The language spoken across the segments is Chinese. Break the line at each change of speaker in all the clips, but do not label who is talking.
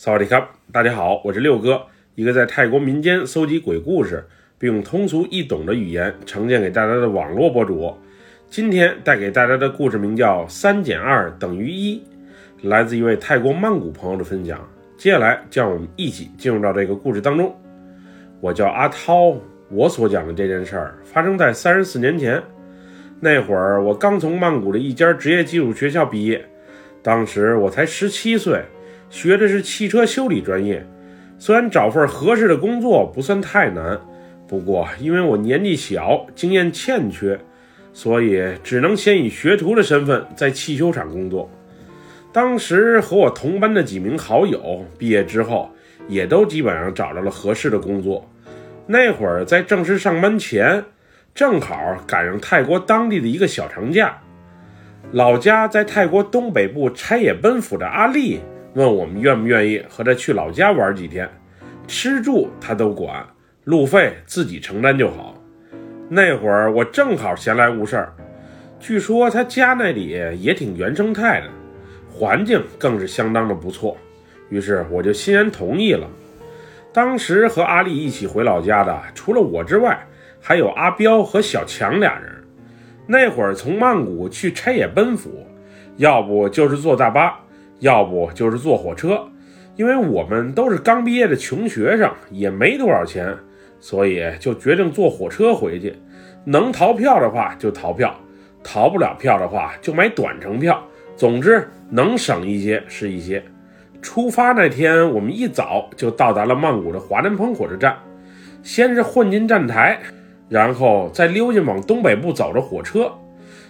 萨瓦迪卡，大家好，我是六哥，一个在泰国民间搜集鬼故事，并用通俗易懂的语言呈现给大家的网络博主。今天带给大家的故事名叫《三减二等于一》，来自一位泰国曼谷朋友的分享。接下来，让我们一起进入到这个故事当中。我叫阿涛，我所讲的这件事儿发生在三十四年前。那会儿，我刚从曼谷的一家职业技术学校毕业，当时我才十七岁。学的是汽车修理专业，虽然找份合适的工作不算太难，不过因为我年纪小，经验欠缺，所以只能先以学徒的身份在汽修厂工作。当时和我同班的几名好友毕业之后，也都基本上找到了合适的工作。那会儿在正式上班前，正好赶上泰国当地的一个小长假，老家在泰国东北部拆野奔府的阿丽。问我们愿不愿意和他去老家玩几天，吃住他都管，路费自己承担就好。那会儿我正好闲来无事儿，据说他家那里也挺原生态的，环境更是相当的不错，于是我就欣然同意了。当时和阿丽一起回老家的，除了我之外，还有阿彪和小强俩人。那会儿从曼谷去拆野奔府，要不就是坐大巴。要不就是坐火车，因为我们都是刚毕业的穷学生，也没多少钱，所以就决定坐火车回去。能逃票的话就逃票，逃不了票的话就买短程票。总之能省一些是一些。出发那天，我们一早就到达了曼谷的华南鹏火车站，先是混进站台，然后再溜进往东北部走的火车。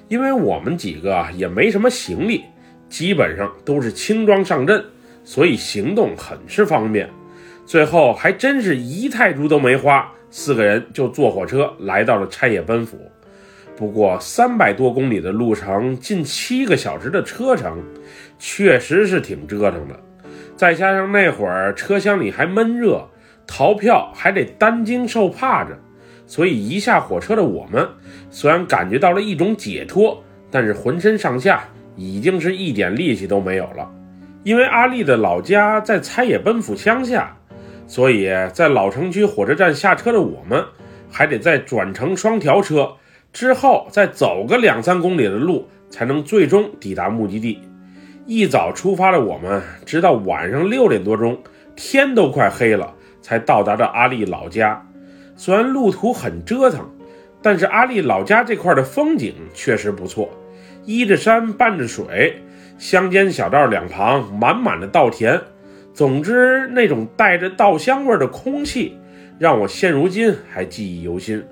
因为我们几个也没什么行李。基本上都是轻装上阵，所以行动很是方便。最后还真是一泰铢都没花，四个人就坐火车来到了拆野奔府。不过三百多公里的路程，近七个小时的车程，确实是挺折腾的。再加上那会儿车厢里还闷热，逃票还得担惊受怕着，所以一下火车的我们，虽然感觉到了一种解脱，但是浑身上下。已经是一点力气都没有了，因为阿丽的老家在猜野奔府乡下，所以在老城区火车站下车的我们，还得再转乘双条车，之后再走个两三公里的路，才能最终抵达目的地。一早出发的我们，直到晚上六点多钟，天都快黑了，才到达了阿丽老家。虽然路途很折腾，但是阿丽老家这块的风景确实不错。依着山，伴着水，乡间小道两旁满满的稻田。总之，那种带着稻香味的空气，让我现如今还记忆犹新。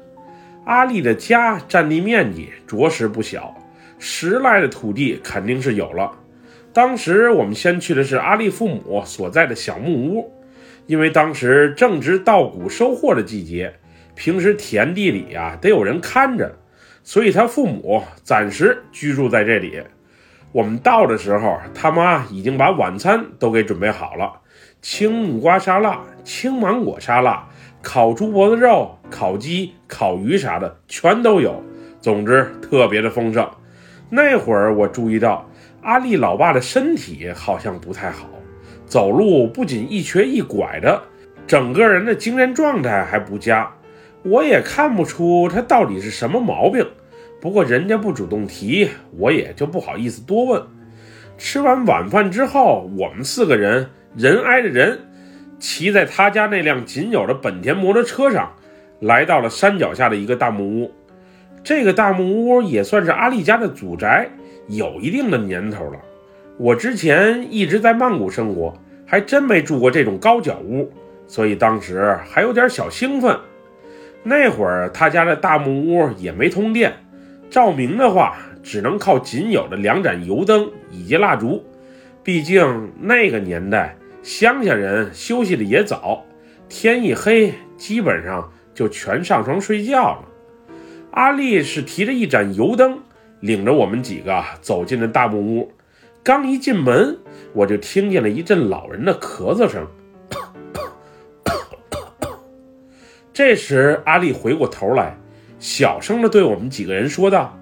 阿丽的家占地面积着实不小，十来的土地肯定是有了。当时我们先去的是阿丽父母所在的小木屋，因为当时正值稻谷收获的季节，平时田地里呀得有人看着。所以他父母暂时居住在这里。我们到的时候，他妈已经把晚餐都给准备好了：青木瓜沙拉、青芒果沙拉、烤猪脖子肉、烤鸡、烤鱼啥的全都有。总之特别的丰盛。那会儿我注意到阿丽老爸的身体好像不太好，走路不仅一瘸一拐的，整个人的精神状态还不佳。我也看不出他到底是什么毛病，不过人家不主动提，我也就不好意思多问。吃完晚饭之后，我们四个人人挨着人，骑在他家那辆仅有的本田摩托车上，来到了山脚下的一个大木屋。这个大木屋也算是阿丽家的祖宅，有一定的年头了。我之前一直在曼谷生活，还真没住过这种高脚屋，所以当时还有点小兴奋。那会儿他家的大木屋也没通电，照明的话只能靠仅有的两盏油灯以及蜡烛。毕竟那个年代乡下人休息的也早，天一黑基本上就全上床睡觉了。阿丽是提着一盏油灯，领着我们几个走进了大木屋。刚一进门，我就听见了一阵老人的咳嗽声。这时，阿丽回过头来，小声的对我们几个人说道：“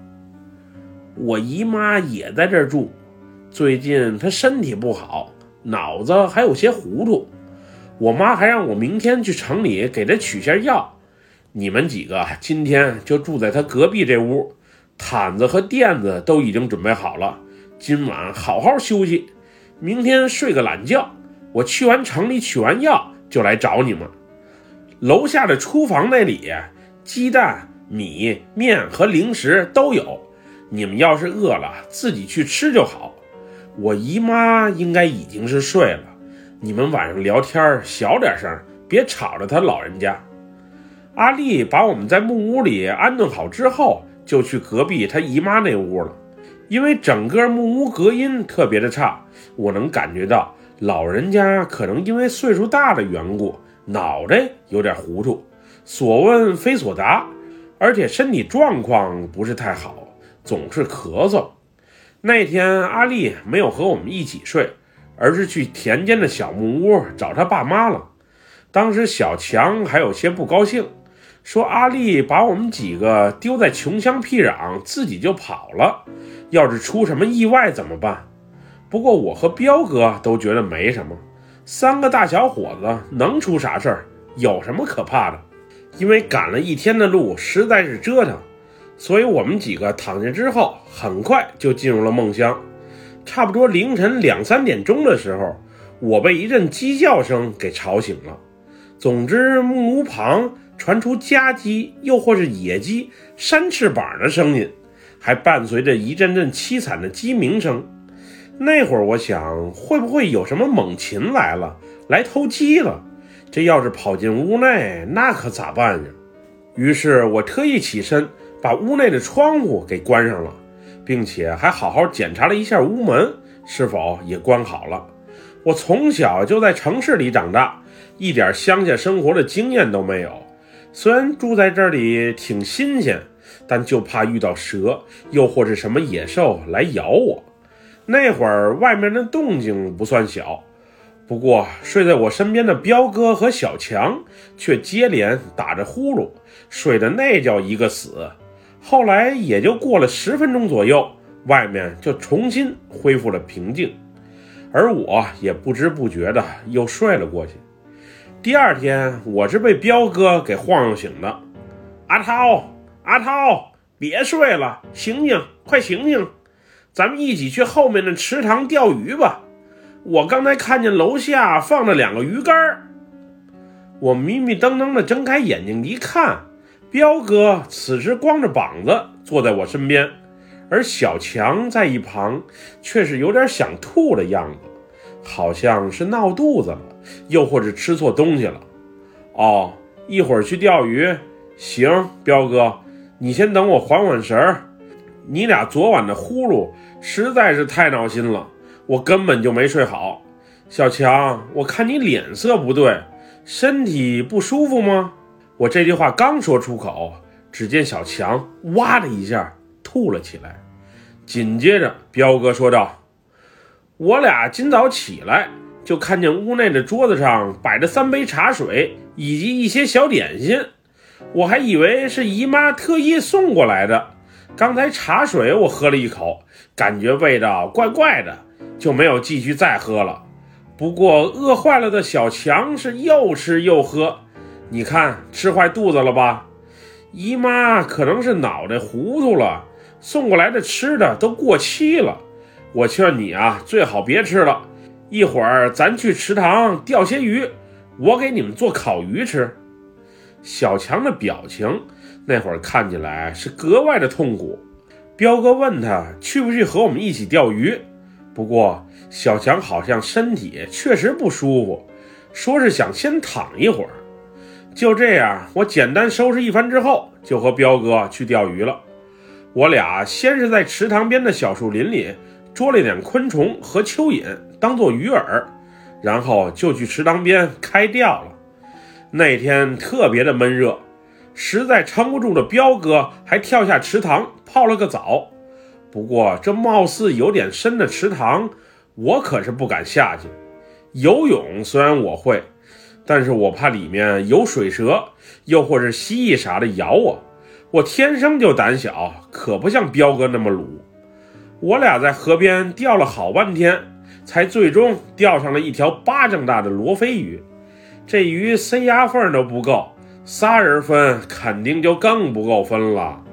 我姨妈也在这儿住，最近她身体不好，脑子还有些糊涂。我妈还让我明天去城里给她取下药。你们几个今天就住在她隔壁这屋，毯子和垫子都已经准备好了。今晚好好休息，明天睡个懒觉。我去完城里取完药就来找你们。楼下的厨房那里，鸡蛋、米、面和零食都有。你们要是饿了，自己去吃就好。我姨妈应该已经是睡了。你们晚上聊天小点声，别吵着她老人家。阿丽把我们在木屋里安顿好之后，就去隔壁她姨妈那屋了。因为整个木屋隔音特别的差，我能感觉到老人家可能因为岁数大的缘故，脑袋有点糊涂，所问非所答，而且身体状况不是太好，总是咳嗽。那天阿丽没有和我们一起睡，而是去田间的小木屋找他爸妈了。当时小强还有些不高兴，说阿丽把我们几个丢在穷乡僻壤，自己就跑了。要是出什么意外怎么办？不过我和彪哥都觉得没什么，三个大小伙子能出啥事儿？有什么可怕的？因为赶了一天的路，实在是折腾，所以我们几个躺下之后，很快就进入了梦乡。差不多凌晨两三点钟的时候，我被一阵鸡叫声给吵醒了。总之，木屋旁传出家鸡，又或是野鸡扇翅膀的声音。还伴随着一阵阵凄惨的鸡鸣声。那会儿我想，会不会有什么猛禽来了，来偷鸡了？这要是跑进屋内，那可咋办呀？于是我特意起身，把屋内的窗户给关上了，并且还好好检查了一下屋门是否也关好了。我从小就在城市里长大，一点乡下生活的经验都没有。虽然住在这里挺新鲜。但就怕遇到蛇，又或是什么野兽来咬我。那会儿外面的动静不算小，不过睡在我身边的彪哥和小强却接连打着呼噜，睡得那叫一个死。后来也就过了十分钟左右，外面就重新恢复了平静，而我也不知不觉的又睡了过去。第二天，我是被彪哥给晃悠醒的，阿涛。阿涛，别睡了，醒醒，快醒醒！咱们一起去后面的池塘钓鱼吧。我刚才看见楼下放着两个鱼竿我迷迷瞪瞪的睁开眼睛一看，彪哥此时光着膀子坐在我身边，而小强在一旁却是有点想吐的样子，好像是闹肚子了，又或者吃错东西了。哦，一会儿去钓鱼，行，彪哥。你先等我缓缓神儿，你俩昨晚的呼噜实在是太闹心了，我根本就没睡好。小强，我看你脸色不对，身体不舒服吗？我这句话刚说出口，只见小强哇的一下吐了起来，紧接着彪哥说道：“我俩今早起来就看见屋内的桌子上摆着三杯茶水以及一些小点心。”我还以为是姨妈特意送过来的。刚才茶水我喝了一口，感觉味道怪怪的，就没有继续再喝了。不过饿坏了的小强是又吃又喝，你看吃坏肚子了吧？姨妈可能是脑袋糊涂了，送过来的吃的都过期了。我劝你啊，最好别吃了。一会儿咱去池塘钓些鱼，我给你们做烤鱼吃。小强的表情那会儿看起来是格外的痛苦。彪哥问他去不去和我们一起钓鱼，不过小强好像身体确实不舒服，说是想先躺一会儿。就这样，我简单收拾一番之后，就和彪哥去钓鱼了。我俩先是在池塘边的小树林里捉了点昆虫和蚯蚓当做鱼饵，然后就去池塘边开钓了。那天特别的闷热，实在撑不住的彪哥还跳下池塘泡了个澡。不过这貌似有点深的池塘，我可是不敢下去。游泳虽然我会，但是我怕里面有水蛇，又或是蜥蜴啥的咬我。我天生就胆小，可不像彪哥那么鲁。我俩在河边钓了好半天，才最终钓上了一条巴掌大的罗非鱼。这鱼塞牙缝都不够，仨人分肯定就更不够分了。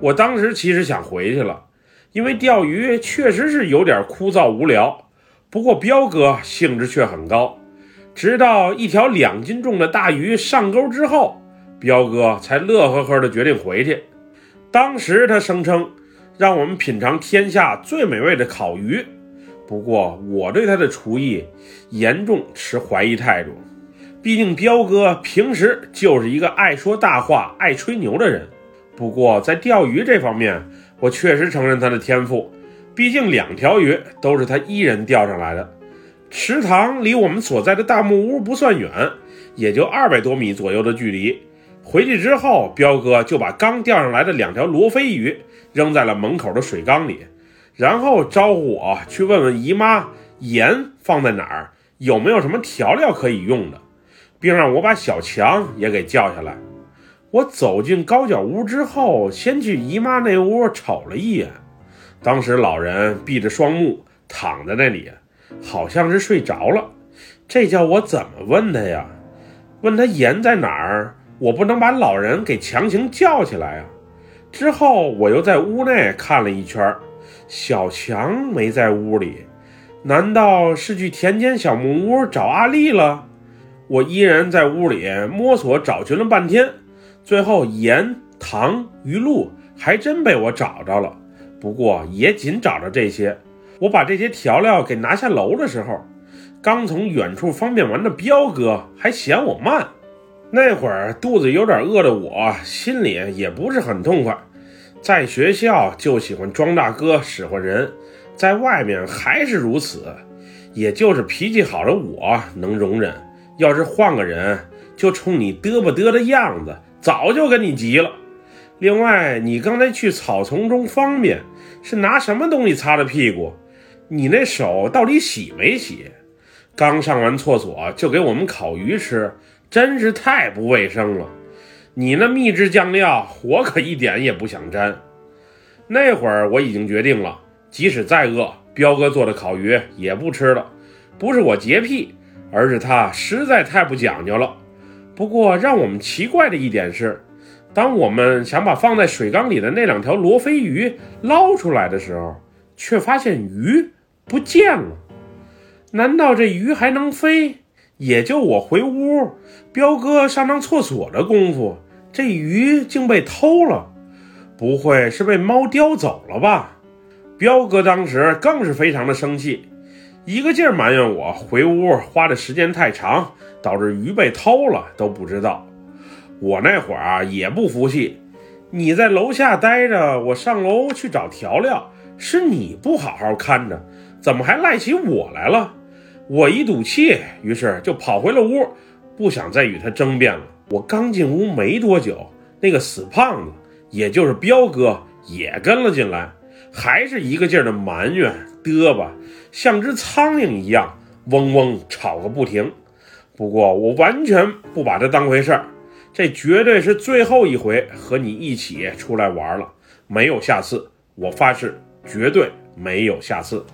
我当时其实想回去了，因为钓鱼确实是有点枯燥无聊。不过彪哥兴致却很高，直到一条两斤重的大鱼上钩之后，彪哥才乐呵呵的决定回去。当时他声称让我们品尝天下最美味的烤鱼。不过，我对他的厨艺严重持怀疑态度。毕竟，彪哥平时就是一个爱说大话、爱吹牛的人。不过，在钓鱼这方面，我确实承认他的天赋。毕竟，两条鱼都是他一人钓上来的。池塘离我们所在的大木屋不算远，也就二百多米左右的距离。回去之后，彪哥就把刚钓上来的两条罗非鱼扔在了门口的水缸里。然后招呼我去问问姨妈盐放在哪儿，有没有什么调料可以用的，并让我把小强也给叫下来。我走进高脚屋之后，先去姨妈那屋瞅了一眼，当时老人闭着双目躺在那里，好像是睡着了。这叫我怎么问他呀？问他盐在哪儿？我不能把老人给强行叫起来啊。之后我又在屋内看了一圈。小强没在屋里，难道是去田间小木屋找阿丽了？我依然在屋里摸索找寻了半天，最后盐、糖、鱼露还真被我找着了。不过也仅找着这些。我把这些调料给拿下楼的时候，刚从远处方便完的彪哥还嫌我慢。那会儿肚子有点饿的我，心里也不是很痛快。在学校就喜欢装大哥使唤人，在外面还是如此，也就是脾气好的我能容忍。要是换个人，就冲你嘚吧嘚的样子，早就跟你急了。另外，你刚才去草丛中方便，是拿什么东西擦的屁股？你那手到底洗没洗？刚上完厕所就给我们烤鱼吃，真是太不卫生了。你那秘制酱料，我可一点也不想沾。那会儿我已经决定了，即使再饿，彪哥做的烤鱼也不吃了。不是我洁癖，而是他实在太不讲究了。不过让我们奇怪的一点是，当我们想把放在水缸里的那两条罗非鱼捞出来的时候，却发现鱼不见了。难道这鱼还能飞？也就我回屋，彪哥上趟厕所的功夫，这鱼竟被偷了，不会是被猫叼走了吧？彪哥当时更是非常的生气，一个劲儿埋怨我回屋花的时间太长，导致鱼被偷了都不知道。我那会儿啊也不服气，你在楼下待着，我上楼去找调料，是你不好好看着，怎么还赖起我来了？我一赌气，于是就跑回了屋，不想再与他争辩了。我刚进屋没多久，那个死胖子，也就是彪哥，也跟了进来，还是一个劲儿的埋怨、嘚吧，像只苍蝇一样，嗡嗡吵个不停。不过我完全不把它当回事儿，这绝对是最后一回和你一起出来玩了，没有下次，我发誓，绝对没有下次。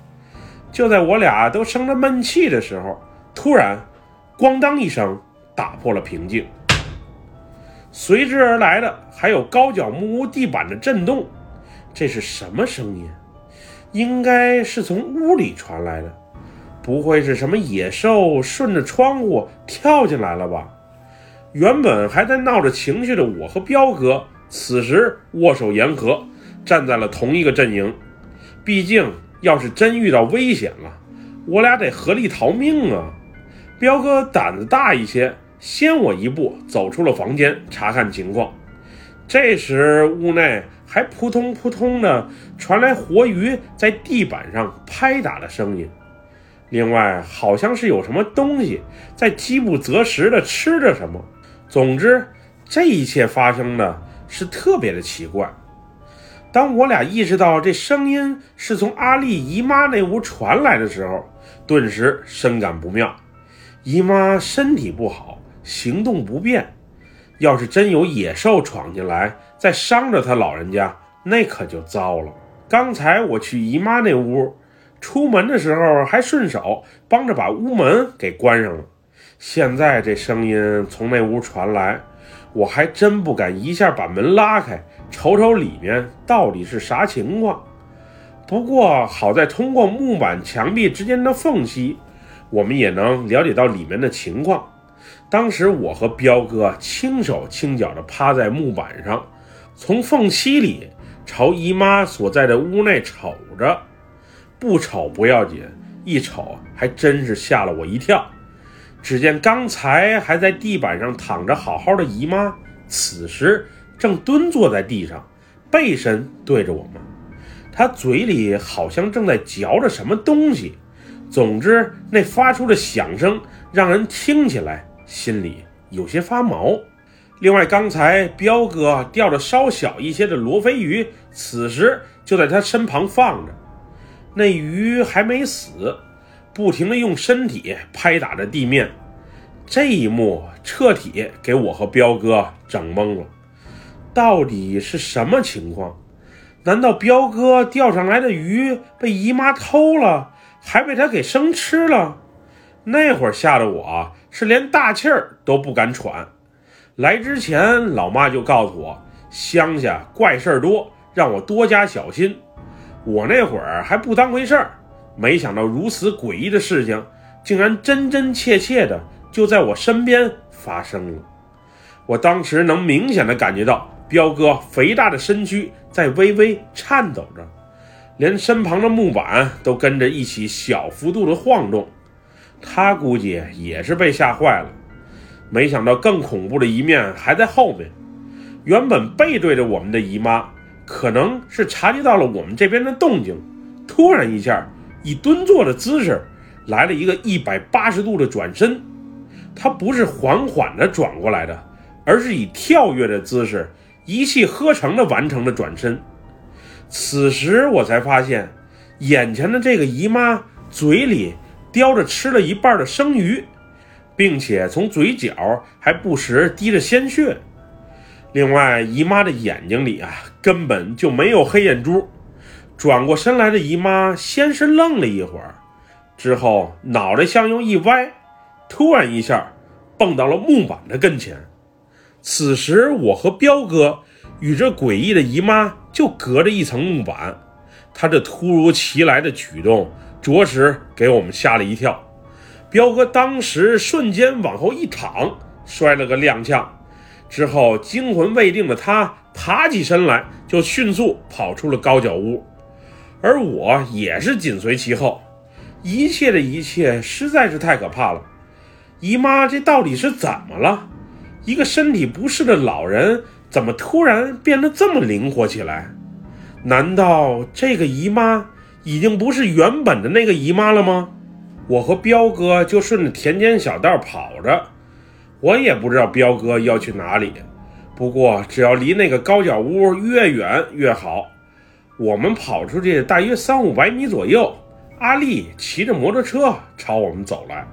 就在我俩都生着闷气的时候，突然，咣当一声打破了平静。随之而来的还有高脚木屋地板的震动。这是什么声音？应该是从屋里传来的，不会是什么野兽顺着窗户跳进来了吧？原本还在闹着情绪的我和彪哥，此时握手言和，站在了同一个阵营。毕竟。要是真遇到危险了，我俩得合力逃命啊！彪哥胆子大一些，先我一步走出了房间查看情况。这时屋内还扑通扑通的传来活鱼在地板上拍打的声音，另外好像是有什么东西在饥不择食的吃着什么。总之，这一切发生的是特别的奇怪。当我俩意识到这声音是从阿丽姨妈那屋传来的时候，顿时深感不妙。姨妈身体不好，行动不便，要是真有野兽闯进来，再伤着他老人家，那可就糟了。刚才我去姨妈那屋，出门的时候还顺手帮着把屋门给关上了。现在这声音从那屋传来，我还真不敢一下把门拉开，瞅瞅里面到底是啥情况。不过好在通过木板墙壁之间的缝隙，我们也能了解到里面的情况。当时我和彪哥轻手轻脚地趴在木板上，从缝隙里朝姨妈所在的屋内瞅着。不瞅不要紧，一瞅还真是吓了我一跳。只见刚才还在地板上躺着好好的姨妈，此时正蹲坐在地上，背身对着我们。她嘴里好像正在嚼着什么东西，总之那发出的响声让人听起来心里有些发毛。另外，刚才彪哥钓的稍小一些的罗非鱼，此时就在他身旁放着，那鱼还没死，不停地用身体拍打着地面。这一幕彻底给我和彪哥整懵了，到底是什么情况？难道彪哥钓上来的鱼被姨妈偷了，还被他给生吃了？那会儿吓得我是连大气儿都不敢喘。来之前，老妈就告诉我，乡下怪事儿多，让我多加小心。我那会儿还不当回事儿，没想到如此诡异的事情，竟然真真切切的就在我身边发生了。我当时能明显的感觉到。彪哥肥大的身躯在微微颤抖着，连身旁的木板都跟着一起小幅度的晃动。他估计也是被吓坏了，没想到更恐怖的一面还在后面。原本背对着我们的姨妈，可能是察觉到了我们这边的动静，突然一下以蹲坐的姿势来了一个一百八十度的转身。她不是缓缓地转过来的，而是以跳跃的姿势。一气呵成的完成了转身，此时我才发现，眼前的这个姨妈嘴里叼着吃了一半的生鱼，并且从嘴角还不时滴着鲜血。另外，姨妈的眼睛里啊根本就没有黑眼珠。转过身来的姨妈先是愣了一会儿，之后脑袋向右一歪，突然一下蹦到了木板的跟前。此时，我和彪哥与这诡异的姨妈就隔着一层木板，他这突如其来的举动，着实给我们吓了一跳。彪哥当时瞬间往后一躺，摔了个踉跄，之后惊魂未定的他爬起身来，就迅速跑出了高脚屋，而我也是紧随其后。一切的一切实在是太可怕了，姨妈这到底是怎么了？一个身体不适的老人，怎么突然变得这么灵活起来？难道这个姨妈已经不是原本的那个姨妈了吗？我和彪哥就顺着田间小道跑着，我也不知道彪哥要去哪里。不过只要离那个高脚屋越远越好。我们跑出去大约三五百米左右，阿丽骑着摩托车朝我们走来。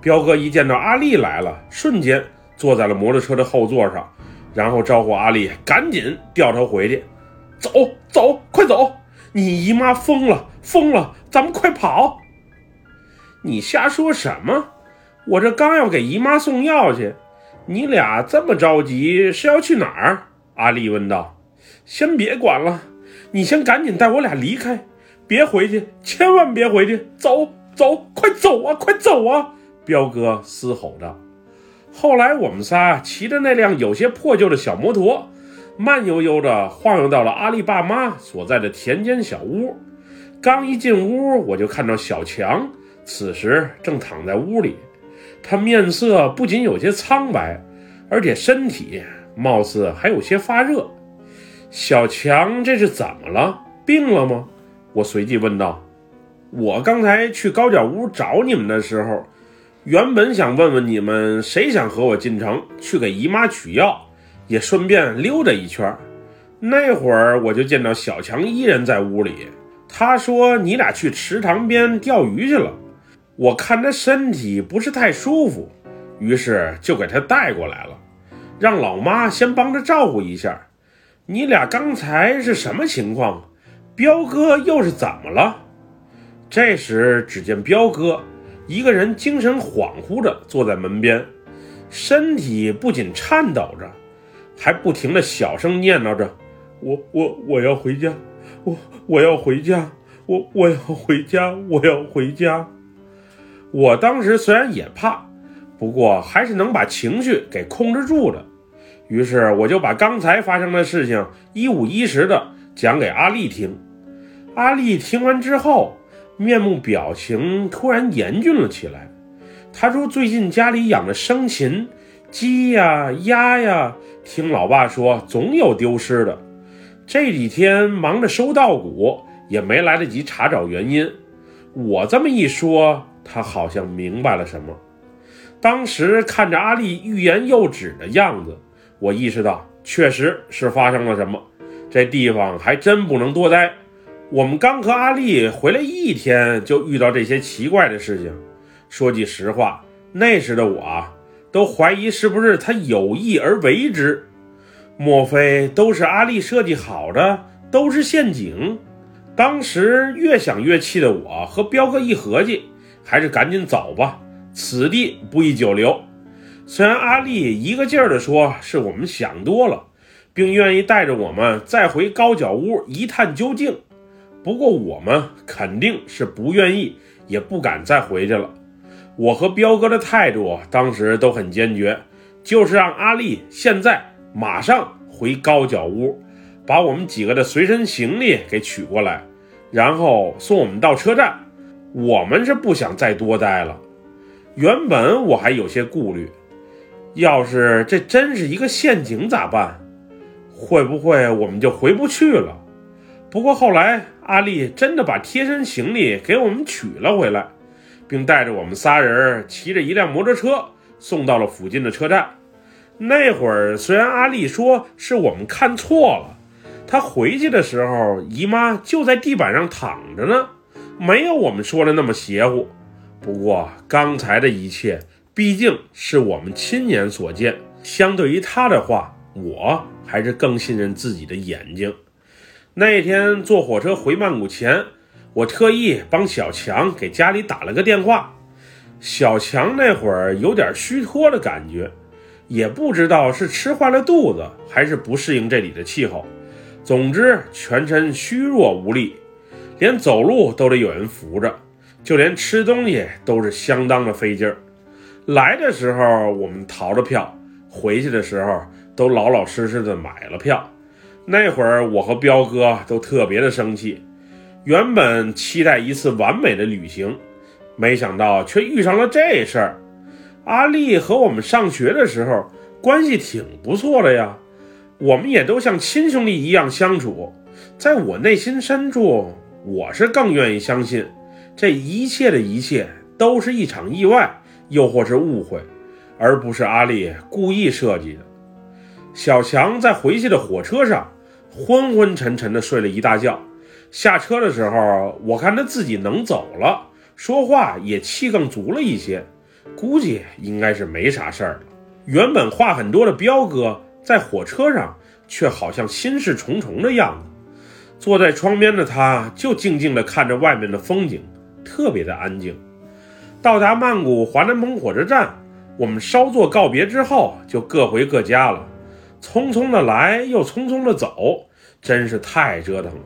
彪哥一见到阿丽来了，瞬间。坐在了摩托车的后座上，然后招呼阿丽赶紧掉头回去。走走，快走！你姨妈疯了，疯了！咱们快跑！你瞎说什么？我这刚要给姨妈送药去，你俩这么着急是要去哪儿？阿丽问道。先别管了，你先赶紧带我俩离开，别回去，千万别回去！走走，快走啊，快走啊！彪哥嘶吼着。后来，我们仨骑着那辆有些破旧的小摩托，慢悠悠地晃悠到了阿丽爸妈所在的田间小屋。刚一进屋，我就看到小强，此时正躺在屋里。他面色不仅有些苍白，而且身体貌似还有些发热。小强，这是怎么了？病了吗？我随即问道。我刚才去高脚屋找你们的时候。原本想问问你们谁想和我进城去给姨妈取药，也顺便溜达一圈。那会儿我就见到小强一人在屋里，他说你俩去池塘边钓鱼去了。我看他身体不是太舒服，于是就给他带过来了，让老妈先帮着照顾一下。你俩刚才是什么情况？彪哥又是怎么了？这时，只见彪哥一个人精神恍惚着坐在门边，身体不仅颤抖着，还不停地小声念叨着：“我我我要回家，我我要回家，我我要回家，我要回家。”我当时虽然也怕，不过还是能把情绪给控制住的。于是我就把刚才发生的事情一五一十的讲给阿丽听。阿丽听完之后，面目表情突然严峻了起来。他说：“最近家里养的生禽，鸡呀、鸭呀，听老爸说总有丢失的。这几天忙着收稻谷，也没来得及查找原因。”我这么一说，他好像明白了什么。当时看着阿丽欲言又止的样子。我意识到，确实是发生了什么。这地方还真不能多待。我们刚和阿丽回来一天，就遇到这些奇怪的事情。说句实话，那时的我，都怀疑是不是他有意而为之。莫非都是阿丽设计好的，都是陷阱？当时越想越气的我和彪哥一合计，还是赶紧走吧，此地不宜久留。虽然阿丽一个劲儿地说是我们想多了，并愿意带着我们再回高脚屋一探究竟，不过我们肯定是不愿意，也不敢再回去了。我和彪哥的态度当时都很坚决，就是让阿丽现在马上回高脚屋，把我们几个的随身行李给取过来，然后送我们到车站。我们是不想再多待了。原本我还有些顾虑。要是这真是一个陷阱咋办？会不会我们就回不去了？不过后来阿丽真的把贴身行李给我们取了回来，并带着我们仨人骑着一辆摩托车送到了附近的车站。那会儿虽然阿丽说是我们看错了，她回去的时候姨妈就在地板上躺着呢，没有我们说的那么邪乎。不过刚才的一切。毕竟是我们亲眼所见，相对于她的话，我还是更信任自己的眼睛。那天坐火车回曼谷前，我特意帮小强给家里打了个电话。小强那会儿有点虚脱的感觉，也不知道是吃坏了肚子，还是不适应这里的气候。总之，全身虚弱无力，连走路都得有人扶着，就连吃东西都是相当的费劲儿。来的时候我们逃了票，回去的时候都老老实实的买了票。那会儿我和彪哥都特别的生气，原本期待一次完美的旅行，没想到却遇上了这事儿。阿丽和我们上学的时候关系挺不错的呀，我们也都像亲兄弟一样相处。在我内心深处，我是更愿意相信，这一切的一切都是一场意外。又或是误会，而不是阿丽故意设计的。小强在回去的火车上昏昏沉沉的睡了一大觉。下车的时候，我看他自己能走了，说话也气更足了一些，估计应该是没啥事儿了。原本话很多的彪哥在火车上却好像心事重重的样子。坐在窗边的他，就静静地看着外面的风景，特别的安静。到达曼谷华南鹏火车站，我们稍作告别之后，就各回各家了。匆匆的来，又匆匆的走，真是太折腾了。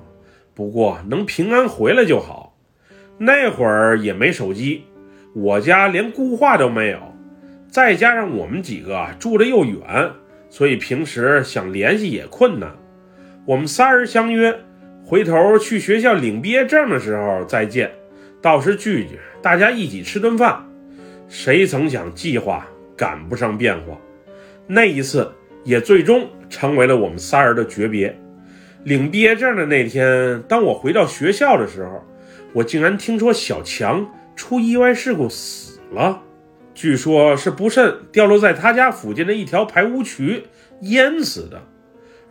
不过能平安回来就好。那会儿也没手机，我家连固话都没有，再加上我们几个住的又远，所以平时想联系也困难。我们仨人相约，回头去学校领毕业证的时候再见。到时聚聚，大家一起吃顿饭。谁曾想计划赶不上变化，那一次也最终成为了我们仨人的诀别。领毕业证的那天，当我回到学校的时候，我竟然听说小强出意外事故死了，据说是不慎掉落在他家附近的一条排污渠淹死的。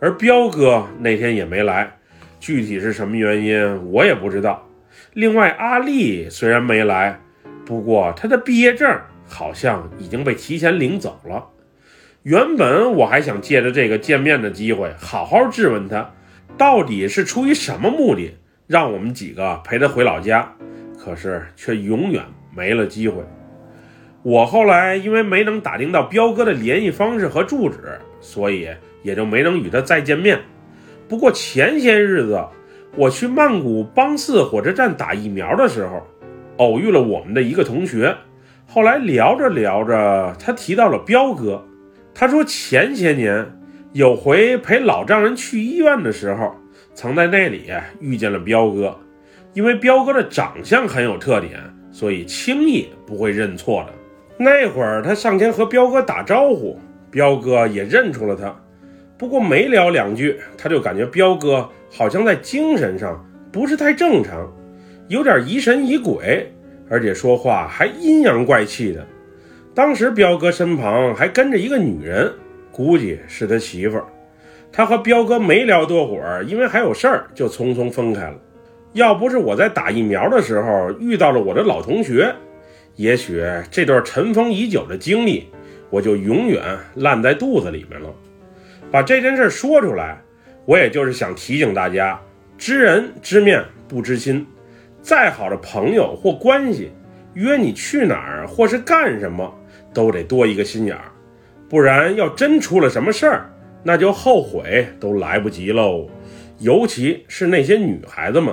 而彪哥那天也没来，具体是什么原因我也不知道。另外，阿丽虽然没来，不过她的毕业证好像已经被提前领走了。原本我还想借着这个见面的机会，好好质问她，到底是出于什么目的让我们几个陪他回老家。可是却永远没了机会。我后来因为没能打听到彪哥的联系方式和住址，所以也就没能与他再见面。不过前些日子我去曼谷邦寺火车站打疫苗的时候，偶遇了我们的一个同学。后来聊着聊着，他提到了彪哥。他说前些年有回陪老丈人去医院的时候，曾在那里遇见了彪哥。因为彪哥的长相很有特点，所以轻易不会认错的。那会儿他上前和彪哥打招呼，彪哥也认出了他。不过没聊两句，他就感觉彪哥好像在精神上不是太正常，有点疑神疑鬼，而且说话还阴阳怪气的。当时彪哥身旁还跟着一个女人，估计是他媳妇儿。他和彪哥没聊多会儿，因为还有事儿，就匆匆分开了。要不是我在打疫苗的时候遇到了我的老同学，也许这段尘封已久的经历，我就永远烂在肚子里面了。把这件事说出来，我也就是想提醒大家：知人知面不知心。再好的朋友或关系，约你去哪儿或是干什么，都得多一个心眼儿，不然要真出了什么事儿，那就后悔都来不及喽。尤其是那些女孩子们。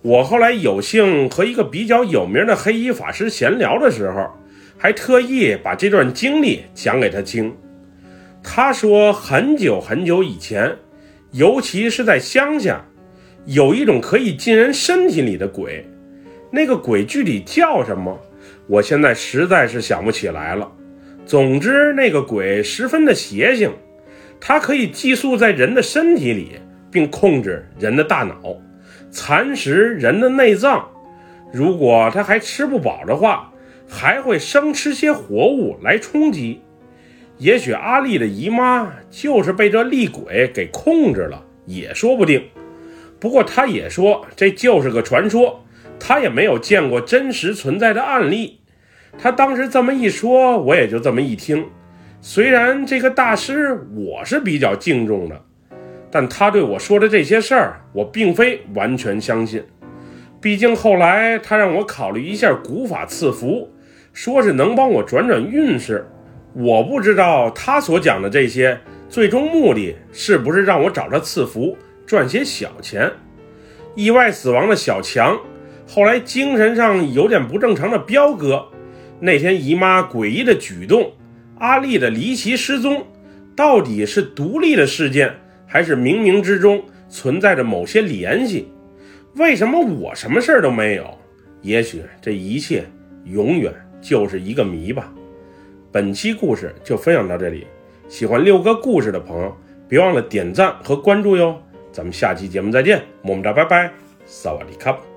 我后来有幸和一个比较有名的黑衣法师闲聊的时候，还特意把这段经历讲给他听。他说，很久很久以前，尤其是在乡下，有一种可以进人身体里的鬼。那个鬼具体叫什么，我现在实在是想不起来了。总之，那个鬼十分的邪性，它可以寄宿在人的身体里，并控制人的大脑。蚕食人的内脏，如果他还吃不饱的话，还会生吃些活物来充饥。也许阿丽的姨妈就是被这厉鬼给控制了，也说不定。不过他也说这就是个传说，他也没有见过真实存在的案例。他当时这么一说，我也就这么一听。虽然这个大师我是比较敬重的。但他对我说的这些事儿，我并非完全相信。毕竟后来他让我考虑一下古法赐福，说是能帮我转转运势。我不知道他所讲的这些最终目的是不是让我找他赐福赚些小钱。意外死亡的小强，后来精神上有点不正常的彪哥，那天姨妈诡异的举动，阿丽的离奇失踪，到底是独立的事件？还是冥冥之中存在着某些联系？为什么我什么事儿都没有？也许这一切永远就是一个谜吧。本期故事就分享到这里，喜欢六哥故事的朋友，别忘了点赞和关注哟。咱们下期节目再见，么么哒，拜拜，萨瓦迪卡。